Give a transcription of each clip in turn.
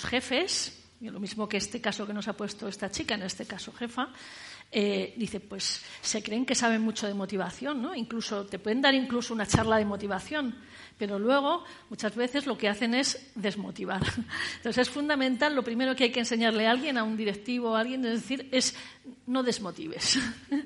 los jefes, lo mismo que este caso que nos ha puesto esta chica, en este caso jefa, eh, dice, pues se creen que saben mucho de motivación, ¿no? Incluso te pueden dar incluso una charla de motivación, pero luego muchas veces lo que hacen es desmotivar. Entonces es fundamental, lo primero que hay que enseñarle a alguien, a un directivo, a alguien, es decir, es no desmotives.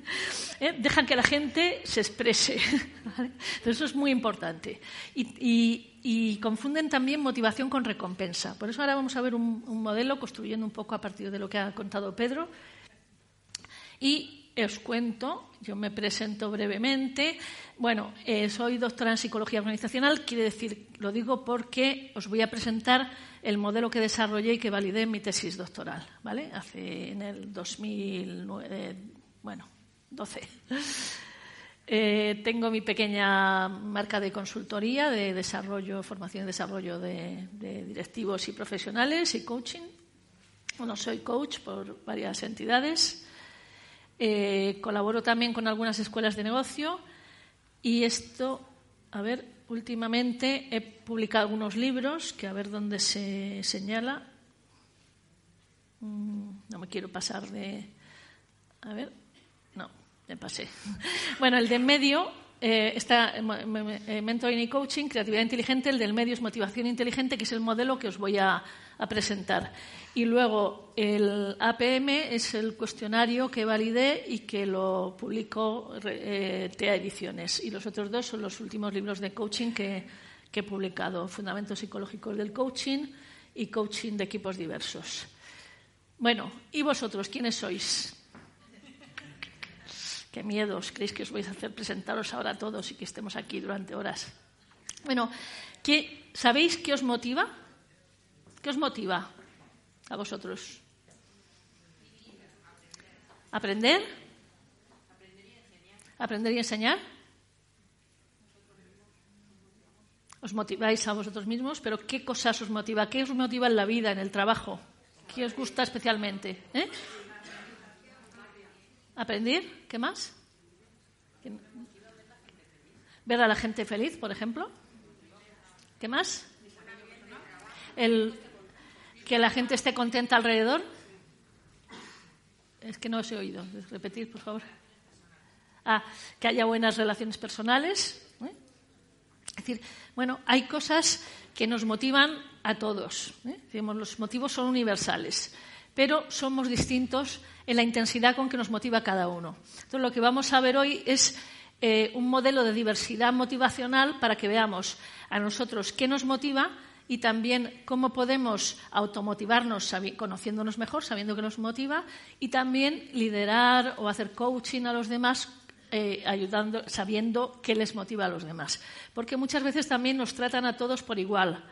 ¿Eh? Deja que la gente se exprese. ¿vale? Entonces eso es muy importante. Y, y- y confunden también motivación con recompensa. Por eso ahora vamos a ver un, modelo construyendo un poco a partir de lo que ha contado Pedro. Y os cuento, yo me presento brevemente. Bueno, eh, soy doctora en psicología organizacional, quiere decir, lo digo porque os voy a presentar el modelo que desarrollé y que validé en mi tesis doctoral, ¿vale? Hace en el 2009, bueno, 12. Eh, tengo mi pequeña marca de consultoría de desarrollo, formación y desarrollo de, directivos y profesionales y coaching. Bueno, soy coach por varias entidades. Eh, colaboro también con algunas escuelas de negocio y esto, a ver, últimamente he publicado algunos libros que a ver dónde se señala. Mm, No me quiero pasar de. A ver, me pasé. Bueno, el de en medio eh, está eh, eh, Mentoring y Coaching, Creatividad Inteligente. El del medio es Motivación Inteligente, que es el modelo que os voy a, presentar. Y luego el APM es el cuestionario que validé y que lo publicó TEA Ediciones. Y los otros dos son los últimos libros de coaching que, que he publicado: Fundamentos Psicológicos del Coaching y Coaching de Equipos Diversos. Bueno, ¿y vosotros quiénes sois? Qué miedo, ¿os creéis que os vais a hacer presentaros ahora a todos y que estemos aquí durante horas? Bueno, ¿qué- ¿sabéis qué os motiva? ¿Qué os motiva a vosotros? ¿Aprender? ¿Aprender y enseñar? ¿Os motiváis a vosotros mismos? ¿Pero qué cosas os motiva? ¿Qué os motiva en la vida, en el trabajo? ¿Qué os gusta especialmente? ¿Eh? ¿Aprender? ¿Qué más? ¿Qué- ¿Ver a la gente feliz, por ejemplo? ¿Qué más? ¿Que la gente esté contenta alrededor? Es que no os he oído. Repetir, por favor. Ah, que haya buenas relaciones personales. ¿eh? Es decir, bueno, hay cosas que nos motivan a todos. ¿eh? Los motivos son universales, pero somos distintos en la intensidad con que nos motiva cada uno. Entonces, lo que vamos a ver hoy es eh, un modelo de diversidad motivacional para que veamos a nosotros qué nos motiva y también cómo podemos automotivarnos conociéndonos mejor, sabiendo que nos motiva, y también liderar o hacer coaching a los demás eh, ayudando, sabiendo qué les motiva a los demás. Porque muchas veces también nos tratan a todos por igual.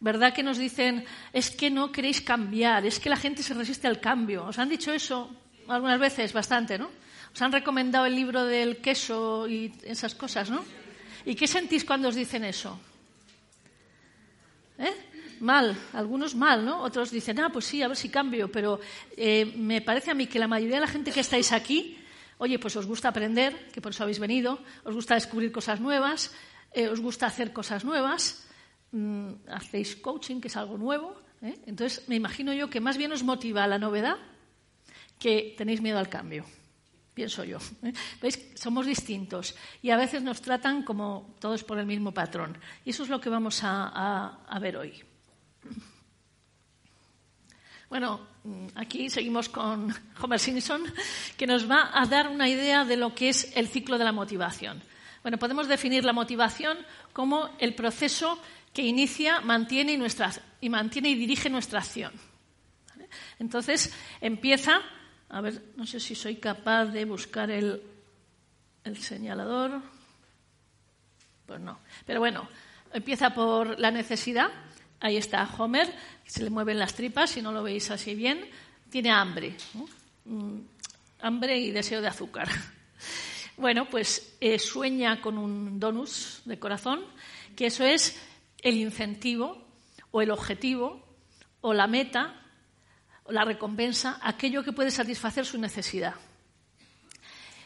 ¿Verdad que nos dicen, es que no queréis cambiar, es que la gente se resiste al cambio? ¿Os han dicho eso algunas veces? Bastante, ¿no? Os han recomendado el libro del queso y esas cosas, ¿no? ¿Y qué sentís cuando os dicen eso? ¿Eh? Mal, algunos mal, ¿no? Otros dicen, ah, pues sí, a ver si cambio, pero eh, me parece a mí que la mayoría de la gente que estáis aquí, oye, pues os gusta aprender, que por eso habéis venido, os gusta descubrir cosas nuevas, eh, os gusta hacer cosas nuevas, mm, hacéis coaching, que es algo nuevo, ¿eh? entonces me imagino yo que más bien os motiva la novedad que tenéis miedo al cambio. Pienso yo. ¿eh? ¿Veis? Somos distintos y a veces nos tratan como todos por el mismo patrón. Y eso es lo que vamos a, ver hoy. Bueno, mm, aquí seguimos con Homer Simpson, que nos va a dar una idea de lo que es el ciclo de la motivación. Bueno, podemos definir la motivación como el proceso que inicia, mantiene y, nuestra, y mantiene y dirige nuestra acción. Entonces, empieza, a ver, no sé si soy capaz de buscar el, el señalador. Pues no. Pero bueno, empieza por la necesidad. Ahí está Homer, se le mueven las tripas, si no lo veis así bien. Tiene hambre. Mm, hambre y deseo de azúcar. Bueno, pues eh, sueña con un donus de corazón, que eso es el incentivo o el objetivo o la meta o la recompensa, aquello que puede satisfacer su necesidad.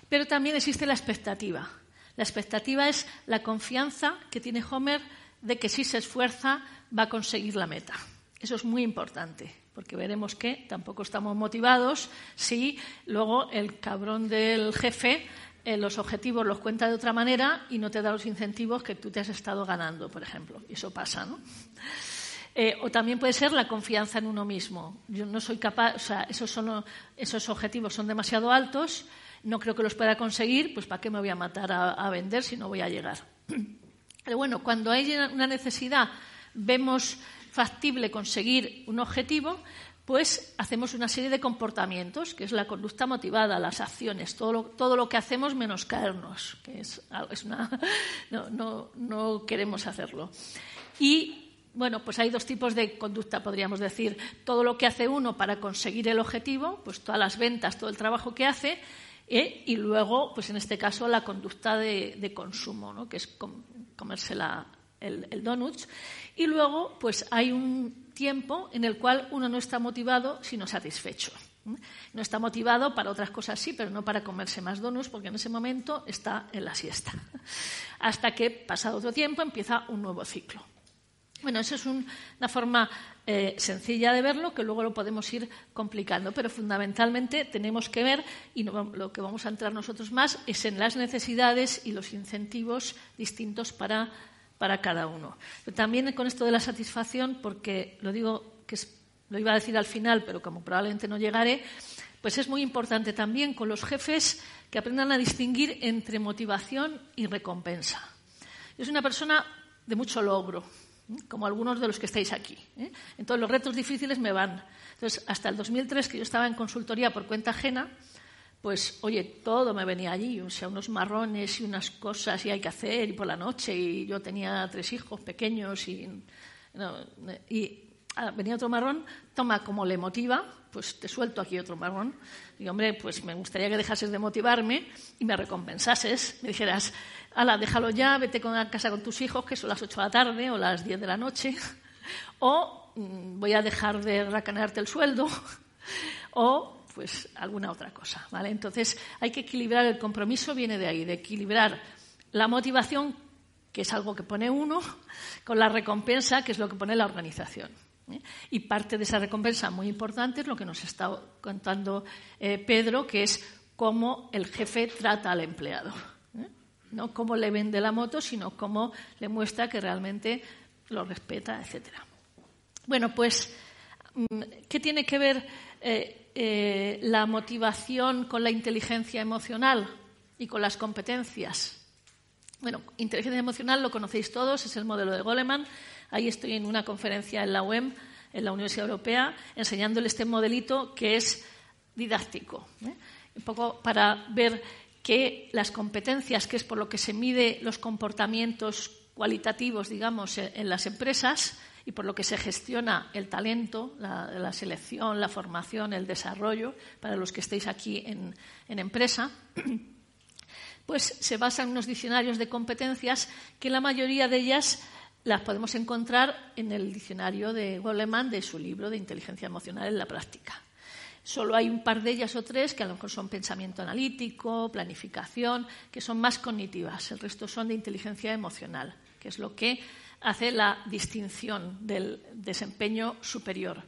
Pero también existe la expectativa. La expectativa es la confianza que tiene Homer de que si se esfuerza va a conseguir la meta. Eso es muy importante, porque veremos que tampoco estamos motivados si luego el cabrón del jefe eh, los objetivos los cuenta de otra manera y no te da los incentivos que tú te has estado ganando, por ejemplo. Y eso pasa, ¿no? Eh, o también puede ser la confianza en uno mismo. Yo no soy capaz, o sea, esos, son, esos objetivos son demasiado altos, no creo que los pueda conseguir, pues ¿para qué me voy a matar a, a vender si no voy a llegar? Pero bueno, cuando hay una necesidad, vemos factible conseguir un objetivo, pues hacemos una serie de comportamientos, que es la conducta motivada, las acciones, todo lo, todo lo que hacemos menos caernos, que es, es una, no, no, queremos hacerlo. Y bueno, pues hay dos tipos de conducta, podríamos decir. Todo lo que hace uno para conseguir el objetivo, pues todas las ventas, todo el trabajo que hace, ¿eh? y luego, pues en este caso, la conducta de, consumo, ¿no? que es com comerse la, el, el donuts. Y luego, pues hay un tiempo en el cual uno no está motivado, sino satisfecho. No está motivado para otras cosas sí, pero no para comerse más donuts, porque en ese momento está en la siesta. Hasta que, pasado otro tiempo, empieza un nuevo ciclo. Bueno, eso es un, una forma eh, sencilla de verlo que luego lo podemos ir complicando, pero fundamentalmente tenemos que ver, y lo que vamos a entrar nosotros más, es en las necesidades y los incentivos distintos para para cada uno. Pero también con esto de la satisfacción, porque lo digo que lo iba a decir al final, pero como probablemente no llegaré, pues es muy importante también con los jefes que aprendan a distinguir entre motivación y recompensa. Yo soy una persona de mucho logro, ¿eh? como algunos de los que estáis aquí. ¿eh? Entonces los retos difíciles me van. Entonces, hasta el 2003, que yo estaba en consultoría por cuenta ajena, pues oye, todo me venía allí, o sea, unos marrones y unas cosas y hay que hacer y por la noche y yo tenía tres hijos pequeños y, no, y ah, venía otro marrón, toma como le motiva, pues te suelto aquí otro marrón. Y hombre, pues me gustaría que dejases de motivarme y me recompensases, me dijeras, ala, déjalo ya, vete a casa con tus hijos, que son las 8 de la tarde o las 10 de la noche, o mmm, voy a dejar de racanearte el sueldo, o pues alguna otra cosa, ¿vale? Entonces hay que equilibrar el compromiso viene de ahí, de equilibrar la motivación, que es algo que pone uno, con la recompensa, que es lo que pone la organización. ¿eh? Y parte de esa recompensa muy importante es lo que nos está contando eh, Pedro, que es cómo el jefe trata al empleado. ¿eh? No cómo le vende la moto, sino cómo le muestra que realmente lo respeta, etc. Bueno, pues, mm, ¿qué tiene que ver eh, eh, la motivación con la inteligencia emocional y con las competencias. Bueno, inteligencia emocional lo conocéis todos, es el modelo de Goleman. Ahí estoy en una conferencia en la UEM, en la Universidad Europea, enseñándole este modelito que es didáctico. ¿eh? Un poco para ver que las competencias, que es por lo que se mide los comportamientos cualitativos, digamos, en las empresas, y por lo que se gestiona el talento, la, selección, la formación, el desarrollo, para los que estéis aquí en, en empresa, pues se basa en unos diccionarios de competencias que la mayoría de ellas las podemos encontrar en el diccionario de Goleman de su libro de inteligencia emocional en la práctica. Solo hay un par de ellas o tres que a lo mejor son pensamiento analítico, planificación, que son más cognitivas. El resto son de inteligencia emocional, que es lo que hace la distinción del desempeño superior.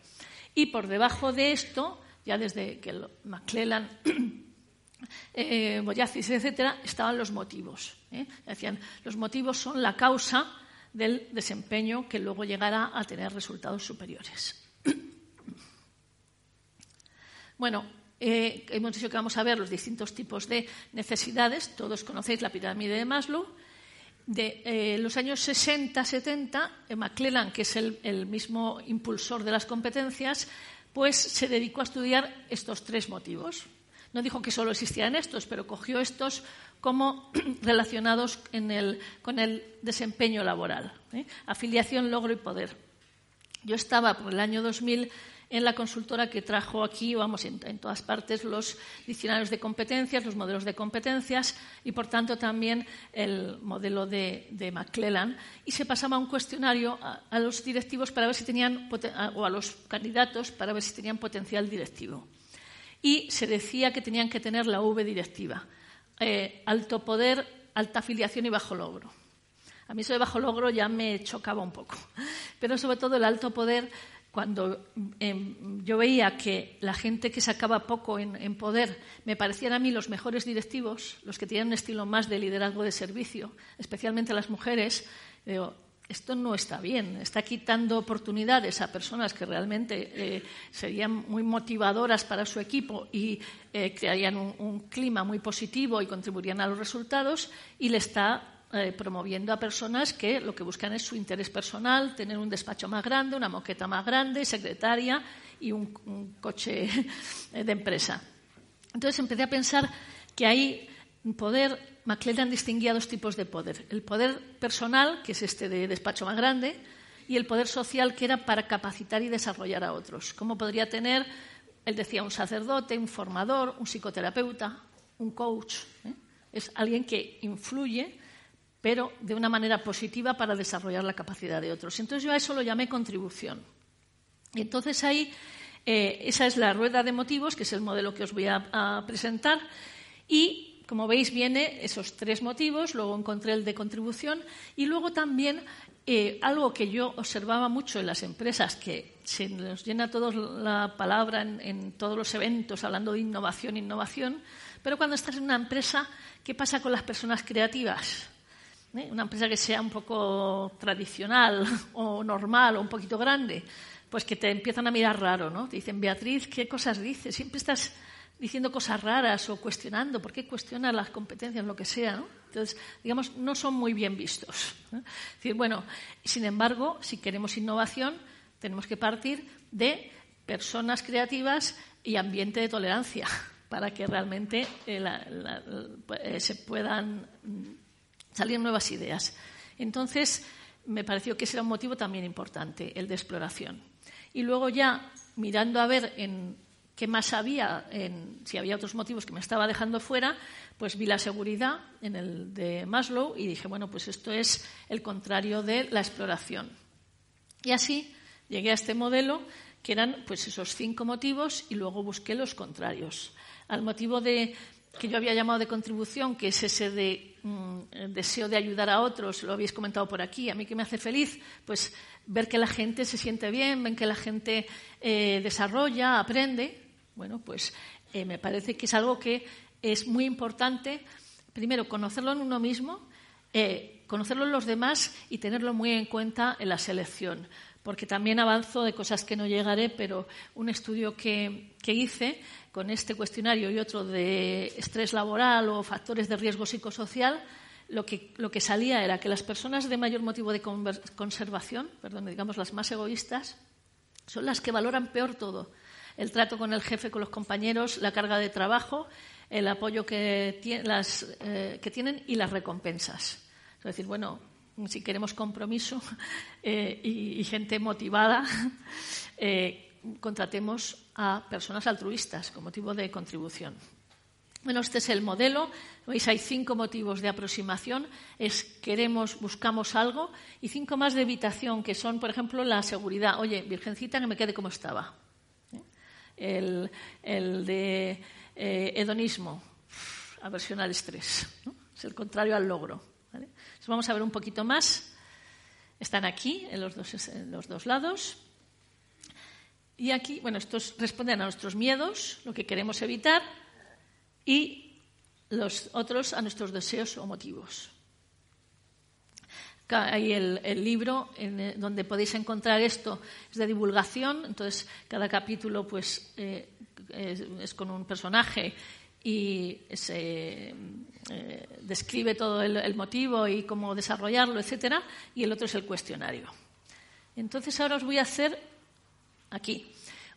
Y por debajo de esto, ya desde que McClellan, eh, Boyacis, etcétera, estaban los motivos. ¿eh? Decían, los motivos son la causa del desempeño que luego llegará a tener resultados superiores. Bueno, eh, hemos dicho que vamos a ver los distintos tipos de necesidades. Todos conocéis la pirámide de Maslow. De eh, los años 60-70, eh, McClellan, que es el, mismo impulsor de las competencias, pues se dedicó a estudiar estos tres motivos. No dijo que solo existían estos, pero cogió estos como relacionados con el desempeño laboral. ¿eh? Afiliación, logro y poder. Yo estaba por el año 2000 en la consultora que trajo aquí, vamos, en, todas partes, los diccionarios de competencias, los modelos de competencias y, por tanto, también el modelo de, McClellan. Y se pasaba un cuestionario a, los directivos para ver si tenían, o a los candidatos para ver si tenían potencial directivo. Y se decía que tenían que tener la V directiva. Eh, alto poder, alta afiliación y bajo logro. A mí eso de bajo logro ya me chocaba un poco. Pero sobre todo el alto poder, cuando em, yo veía que la gente que sacaba poco en, poder me parecían a mí los mejores directivos, los que tenían un estilo más de liderazgo de servicio, especialmente las mujeres, digo, esto no está bien, está quitando oportunidades a personas que realmente eh, serían muy motivadoras para su equipo y eh, crearían un, un clima muy positivo y contribuirían a los resultados y le está eh, promoviendo a personas que lo que buscan es su interés personal, tener un despacho más grande, una moqueta más grande, secretaria y un, coche eh, de empresa. Entonces empecé a pensar que hay poder, McClellan distinguía dos tipos de poder. El poder personal, que es este de despacho más grande, y el poder social, que era para capacitar y desarrollar a otros. ¿Cómo podría tener, él decía, un sacerdote, un formador, un psicoterapeuta, un coach? ¿eh? Es alguien que influye, pero de una manera positiva para desarrollar la capacidad de otros. Entonces yo a eso lo llamé contribución. Y entonces ahí, eh, esa es la rueda de motivos, que es el modelo que os voy a, presentar. Y, como veis, viene esos tres motivos, luego encontré el de contribución y luego también eh, algo que yo observaba mucho en las empresas, que se nos llena todos la palabra en todos los eventos hablando de innovación, innovación, pero cuando estás en una empresa, ¿qué pasa con las personas creativas? ¿Eh? una empresa que sea un poco tradicional o normal o un poquito grande, pues que te empiezan a mirar raro, ¿no? Te dicen, Beatriz, ¿qué cosas dices? Siempre estás diciendo cosas raras o cuestionando. ¿Por qué cuestionas las competencias, lo que sea? ¿no? Entonces, digamos, no son muy bien vistos. Es decir, bueno, sin embargo, si queremos innovación, tenemos que partir de personas creativas y ambiente de tolerancia para que realmente eh, eh, se puedan salir nuevas ideas. Entonces, me pareció que ese era un motivo también importante, el de exploración. Y luego ya, mirando a ver en qué más había, en, si había otros motivos que me estaba dejando fuera, pues vi la seguridad en el de Maslow y dije, bueno, pues esto es el contrario de la exploración. Y así llegué a este modelo, que eran pues esos cinco motivos, y luego busqué los contrarios. Al motivo de que yo había llamado de contribución, que es ese de mm, deseo de ayudar a otros, lo habéis comentado por aquí, a mí que me hace feliz, pues ver que la gente se siente bien, ven que la gente eh, desarrolla, aprende. Bueno, pues eh, me parece que es algo que es muy importante, primero, conocerlo en uno mismo, eh, conocerlo en los demás y tenerlo muy en cuenta en la selección. Porque también avanzo de cosas que no llegaré, pero un estudio que, que hice con este cuestionario y otro de estrés laboral o factores de riesgo psicosocial, lo que, lo que salía era que las personas de mayor motivo de conservación, perdón, digamos las más egoístas, son las que valoran peor todo. El trato con el jefe, con los compañeros, la carga de trabajo, el apoyo que, las, eh, que tienen y las recompensas. Es decir, bueno, si queremos compromiso eh, y, gente motivada, eh, contratemos a personas altruistas con motivo de contribución. Bueno, este es el modelo. Veis, hay cinco motivos de aproximación. Es queremos, buscamos algo. Y cinco más de evitación, que son, por ejemplo, la seguridad. Oye, virgencita, que me quede como estaba. El, de eh, hedonismo, aversión al estrés. Es el contrario al logro. Vamos a ver un poquito más. Están aquí, en los dos, lados. Y aquí, bueno, estos responden a nuestros miedos, lo que queremos evitar, y los otros a nuestros deseos o motivos. Acá Hay el, libro eh, donde podéis encontrar esto, es de divulgación, entonces cada capítulo pues, eh, es con un personaje y se eh, describe todo el, el motivo y cómo desarrollarlo, etcétera, y el otro es el cuestionario. Entonces ahora os voy a hacer aquí.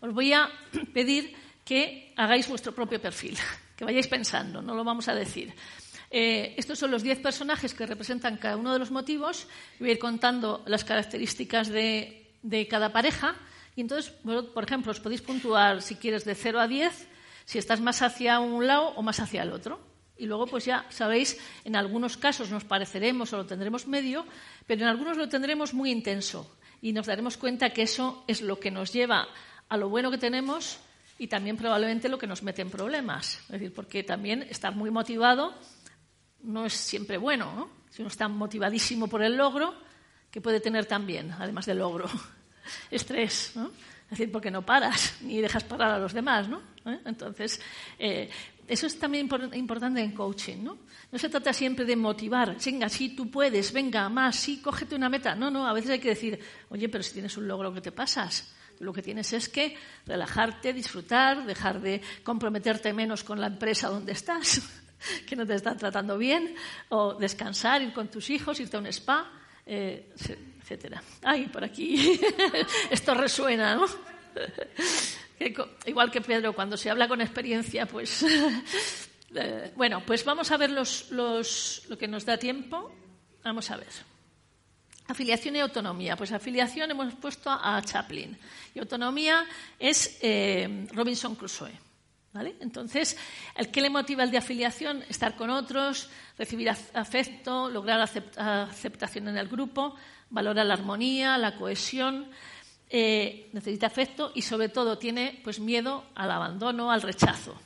Os voy a pedir que hagáis vuestro propio perfil, que vayáis pensando, no lo vamos a decir. Eh, estos son los diez personajes que representan cada uno de los motivos. Voy a ir contando las características de, de cada pareja. Y entonces, por ejemplo, os podéis puntuar, si quieres, de 0 a 10, si estás más hacia un lado o más hacia el otro. Y luego, pues ya sabéis, en algunos casos nos pareceremos o lo tendremos medio, pero en algunos lo tendremos muy intenso. Y nos daremos cuenta que eso es lo que nos lleva a lo bueno que tenemos y también probablemente lo que nos mete en problemas. Es decir, porque también estar muy motivado no es siempre bueno, ¿no? Si uno está motivadísimo por el logro, que puede tener también, además del logro, estrés. Es decir, porque no paras ni dejas parar a los demás, ¿no? ¿Eh? Entonces, eh, eso es también impor- importante en coaching, ¿no? No se trata siempre de motivar, venga, sí, tú puedes, venga, más, sí, cógete una meta. No, no, a veces hay que decir, oye, pero si tienes un logro, ¿qué te pasas? Lo que tienes es que relajarte, disfrutar, dejar de comprometerte menos con la empresa donde estás, que no te están tratando bien, o descansar, ir con tus hijos, irte a un spa, eh, etcétera. Ay, por aquí esto resuena, ¿no? Igual que Pedro, cuando se habla con experiencia, pues. eh, bueno, pues vamos a ver los, los- lo que nos da tiempo. Vamos a ver. Afiliación y autonomía. Pues afiliación hemos puesto a Chaplin. Y autonomía es eh, Robinson Crusoe. ¿Vale? Entonces, ¿el qué le motiva el de afiliación? Estar con otros, recibir af- afecto, lograr acept- aceptación en el grupo, valorar la armonía, la cohesión, eh, necesita afecto y, sobre todo, tiene pues, miedo al abandono, al rechazo.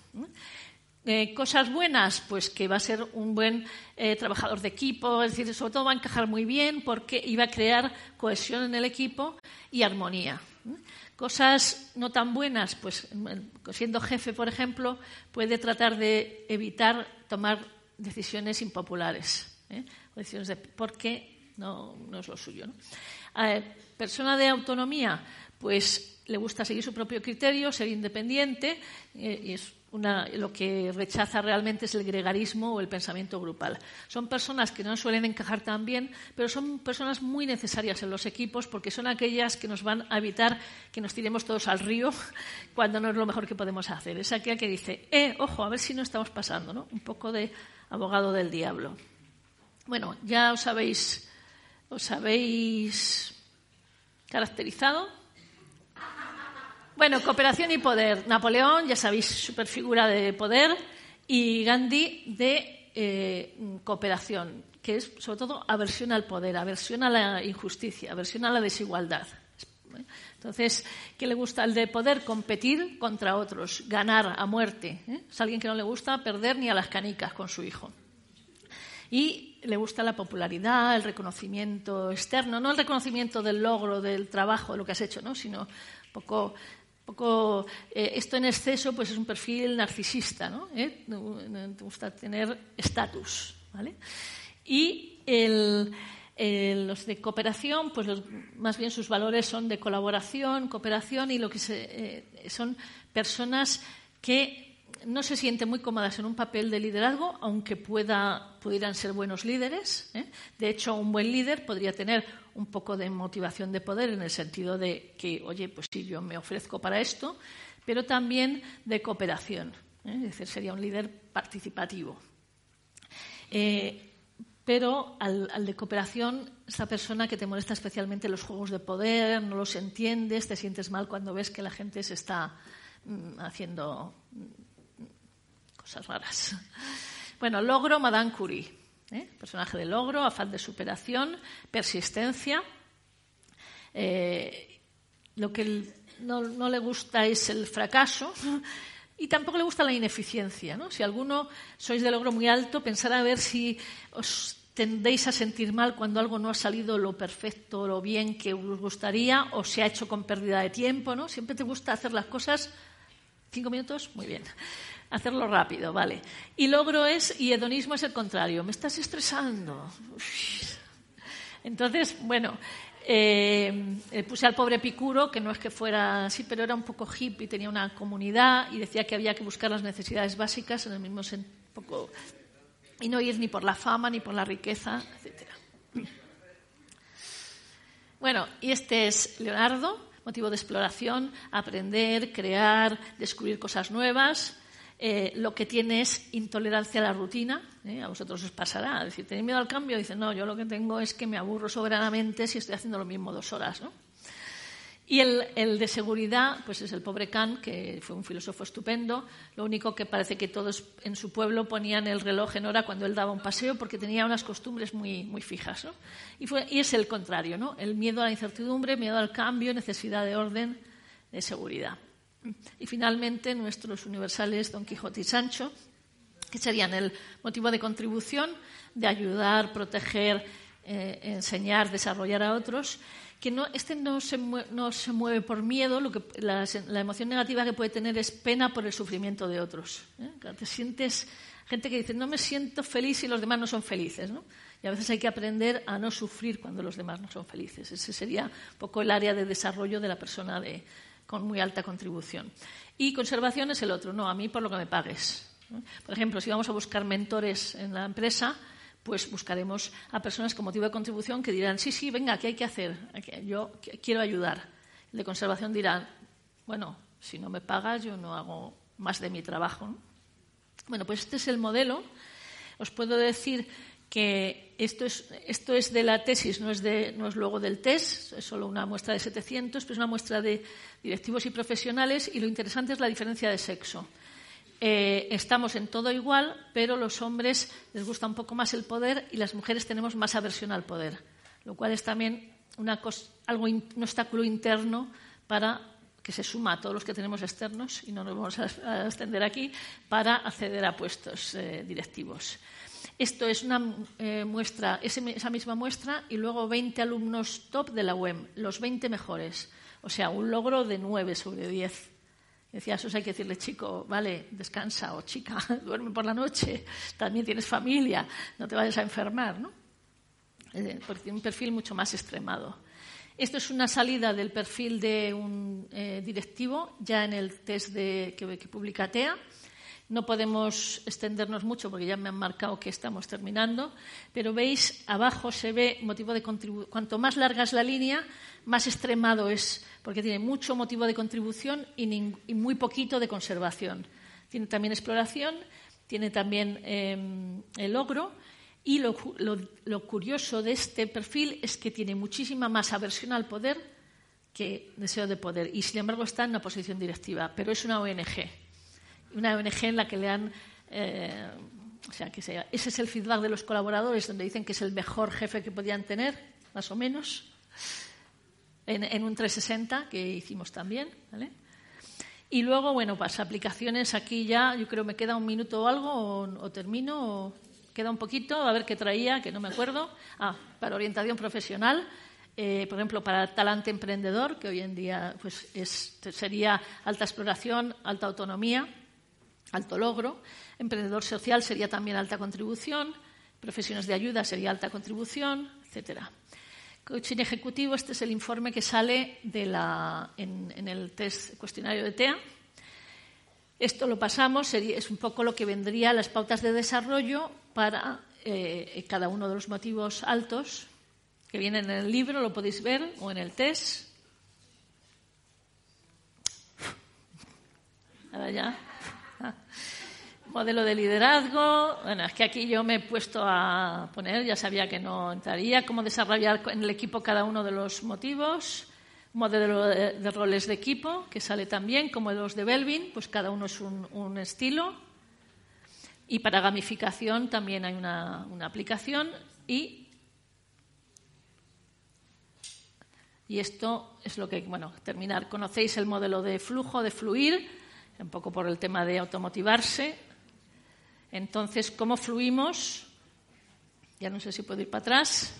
Eh, cosas buenas, pues que va a ser un buen eh, trabajador de equipo, es decir, sobre todo va a encajar muy bien porque iba a crear cohesión en el equipo y armonía. Cosas no tan buenas, pues siendo jefe, por ejemplo, puede tratar de evitar tomar decisiones impopulares, ¿eh? Decisiones de, porque no, no es lo suyo. persona de autonomía, pues le gusta seguir su propio criterio, ser independiente, eh, y es una- lo que rechaza realmente es el gregarismo o el pensamiento grupal. Son personas que no suelen encajar tan bien, pero son personas muy necesarias en los equipos porque son aquellas que nos van a evitar que nos tiremos todos al río cuando no es lo mejor que podemos hacer. Es aquella que dice, eh, ojo, a ver si no estamos pasando, ¿no? Un poco de abogado del diablo. Bueno, ya os habéis, os habéis caracterizado. Bueno, cooperación y poder. Napoleón, ya sabéis, superfigura de poder, y Gandhi de eh, cooperación, que es sobre todo aversión al poder, aversión a la injusticia, aversión a la desigualdad. Entonces, ¿qué le gusta el de poder? Competir contra otros, ganar a muerte. ¿eh? Es alguien que no le gusta perder ni a las canicas con su hijo. Y le gusta la popularidad, el reconocimiento externo, no el reconocimiento del logro, del trabajo, de lo que has hecho, ¿no? sino poco, poco eh, esto en exceso pues es un perfil narcisista, ¿no? ¿Eh? Te gusta tener estatus, ¿vale? Y el- los de cooperación, pues los- más bien sus valores son de colaboración, cooperación y lo que se, eh, son personas que no se sienten muy cómodas en un papel de liderazgo, aunque pudieran ser buenos líderes. ¿eh? De hecho, un buen líder podría tener un poco de motivación de poder en el sentido de que, oye, pues sí, yo me ofrezco para esto, pero también de cooperación. ¿eh? Es decir, sería un líder participativo. Eh, pero al, de cooperación, esa persona que te molesta especialmente los juegos de poder, no los entiendes, te sientes mal cuando ves que la gente se está mm, haciendo cosas raras. Bueno, logro Madame Curie. ¿eh? Personaje de logro, afán de superación, persistencia. Eh, lo que no, le gusta es el fracaso y tampoco le gusta la ineficiencia. ¿no? Si alguno sois de logro muy alto, pensar a ver si os tendéis a sentir mal cuando algo no ha salido lo perfecto, lo bien que os gustaría o se ha hecho con pérdida de tiempo. ¿no? Siempre te gusta hacer las cosas Cinco minutos, muy bien. Hacerlo rápido, vale. Y logro es, y hedonismo es el contrario. Me estás estresando. Entonces, bueno, Eh, eh, puse al pobre Epicuro, que no es que fuera así, pero era un poco hippie, tenía una comunidad y decía que había que buscar las necesidades básicas en el mismo poco y no ir ni por la fama ni por la riqueza, etcétera. Bueno, y este es Leonardo, motivo de exploración, aprender, crear, descubrir cosas nuevas. Eh, lo que tiene es intolerancia a la rutina. ¿eh? A vosotros os pasará. Decir, ¿tenéis miedo al cambio? Dice, no, yo lo que tengo es que me aburro soberanamente si estoy haciendo lo mismo dos horas. Y el, de seguridad, pues es el pobre Kant, que fue un filósofo estupendo. Lo único que parece que todos en su pueblo ponían el reloj en hora cuando él daba un paseo, porque tenía unas costumbres muy, muy fijas. Y, fue, y es el contrario, ¿no? El miedo a la incertidumbre, miedo al cambio, necesidad de orden, de seguridad. Y finalmente nuestros universales Don Quijote y Sancho, que serían el motivo de contribución, de ayudar, proteger, eh, enseñar, desarrollar a otros, que no, este no se, mue- no se mueve por miedo, lo que, la, emoción negativa que puede tener es pena por el sufrimiento de otros. ¿eh? Te sientes, gente que dice, no me siento feliz si los demás no son felices. ¿no? Y a veces hay que aprender a no sufrir cuando los demás no son felices. Ese sería un poco el área de desarrollo de la persona de, con muy alta contribución. Y conservación es el otro, no, a mí por lo que me pagues. Por ejemplo, si vamos a buscar mentores en la empresa, pues buscaremos a personas con motivo de contribución que dirán, sí, sí, venga, ¿qué hay que hacer? Yo qu- quiero ayudar. El de conservación dirá, bueno, si no me pagas, yo no hago más de mi trabajo. ¿no? Bueno, pues este es el modelo. Os puedo decir que esto es, de la tesis, no es, de, no es luego del test, es solo una muestra de 700, pero es una muestra de directivos y profesionales y lo interesante es la diferencia de sexo. Eh, estamos en todo igual, pero los hombres les gusta un poco más el poder y las mujeres tenemos más aversión al poder, lo cual es también algo un obstáculo interno para que se suma a todos los que tenemos externos, y no nos vamos a, a extender aquí, para acceder a puestos eh, directivos. Esto es una eh, muestra, esa misma muestra, y luego 20 alumnos top de la UEM, los 20 mejores. O sea, un logro de 9 sobre 10. Decía, eso hay que decirle, chico, vale, descansa, o chica, duerme por la noche, también tienes familia, no te vayas a enfermar, ¿no? Eh, porque tiene un perfil mucho más extremado. Esto es una salida del perfil de un eh, directivo ya en el test de, que publica TEA. No podemos extendernos mucho porque ya me han marcado que estamos terminando, pero veis, abajo se ve motivo de contribución. Cuanto más larga es la línea, más extremado es, porque tiene mucho motivo de contribución y, muy poquito de conservación. Tiene también exploración, tiene también eh, el logro y lo, lo- lo curioso de este perfil es que tiene muchísima más aversión al poder que deseo de poder y sin embargo está en una posición directiva, pero es una ONG, una ONG en la que le han eh, o sea, que sea, ese es el feedback de los colaboradores donde dicen que es el mejor jefe que podían tener, más o menos, en, un 360 que hicimos también, ¿vale? Y luego, bueno, pues aplicaciones aquí ya, yo creo me queda un minuto o algo, o, o termino, o queda un poquito, a ver qué traía, que no me acuerdo. Ah, para orientación profesional, eh, por ejemplo, para talante emprendedor, que hoy en día pues es, sería alta exploración, alta autonomía, alto logro. Emprendedor social sería también alta contribución. Profesiones de ayuda sería alta contribución, etcétera. Coaching ejecutivo, este es el informe que sale de la, en, el test cuestionario de TEA. Esto lo pasamos, es un poco lo que vendría las pautas de desarrollo para eh, cada uno de los motivos altos que vienen en el libro, lo podéis ver, o en el test. Ahora ya. Modelo de liderazgo. Bueno, es que aquí yo me he puesto a poner, ya sabía que no entraría, cómo desarrollar en el equipo cada uno de los motivos. Modelo de, roles de equipo, que sale también, como los de Belvin, pues cada uno es un, un estilo. Y para gamificación también hay una, una aplicación y Y esto es lo que, bueno, terminar. Conocéis el modelo de flujo, de fluir, un poco por el tema de automotivarse. Entonces, ¿cómo fluimos? Ya no sé si puedo ir para atrás.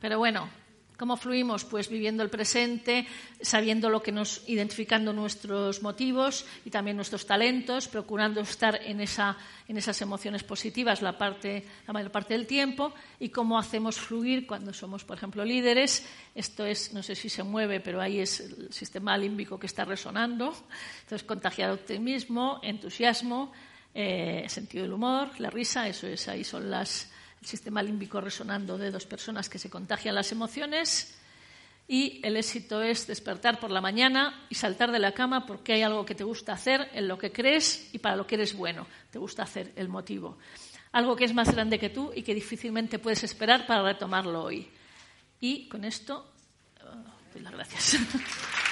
Pero bueno, ¿Cómo fluimos? Pues viviendo el presente, sabiendo lo que nos, identificando nuestros motivos y también nuestros talentos, procurando estar en, esa, en esas emociones positivas la, parte, la mayor parte del tiempo y cómo hacemos fluir cuando somos, por ejemplo, líderes. Esto es, no sé si se mueve, pero ahí es el sistema límbico que está resonando. Entonces, contagiar optimismo, entusiasmo, eh, sentido del humor, la risa, eso es, ahí son las sistema límbico resonando de dos personas que se contagian las emociones y el éxito es despertar por la mañana y saltar de la cama porque hay algo que te gusta hacer, en lo que crees y para lo que eres bueno. Te gusta hacer el motivo. Algo que es más grande que tú y que difícilmente puedes esperar para retomarlo hoy. Y con esto, oh, doy las gracias.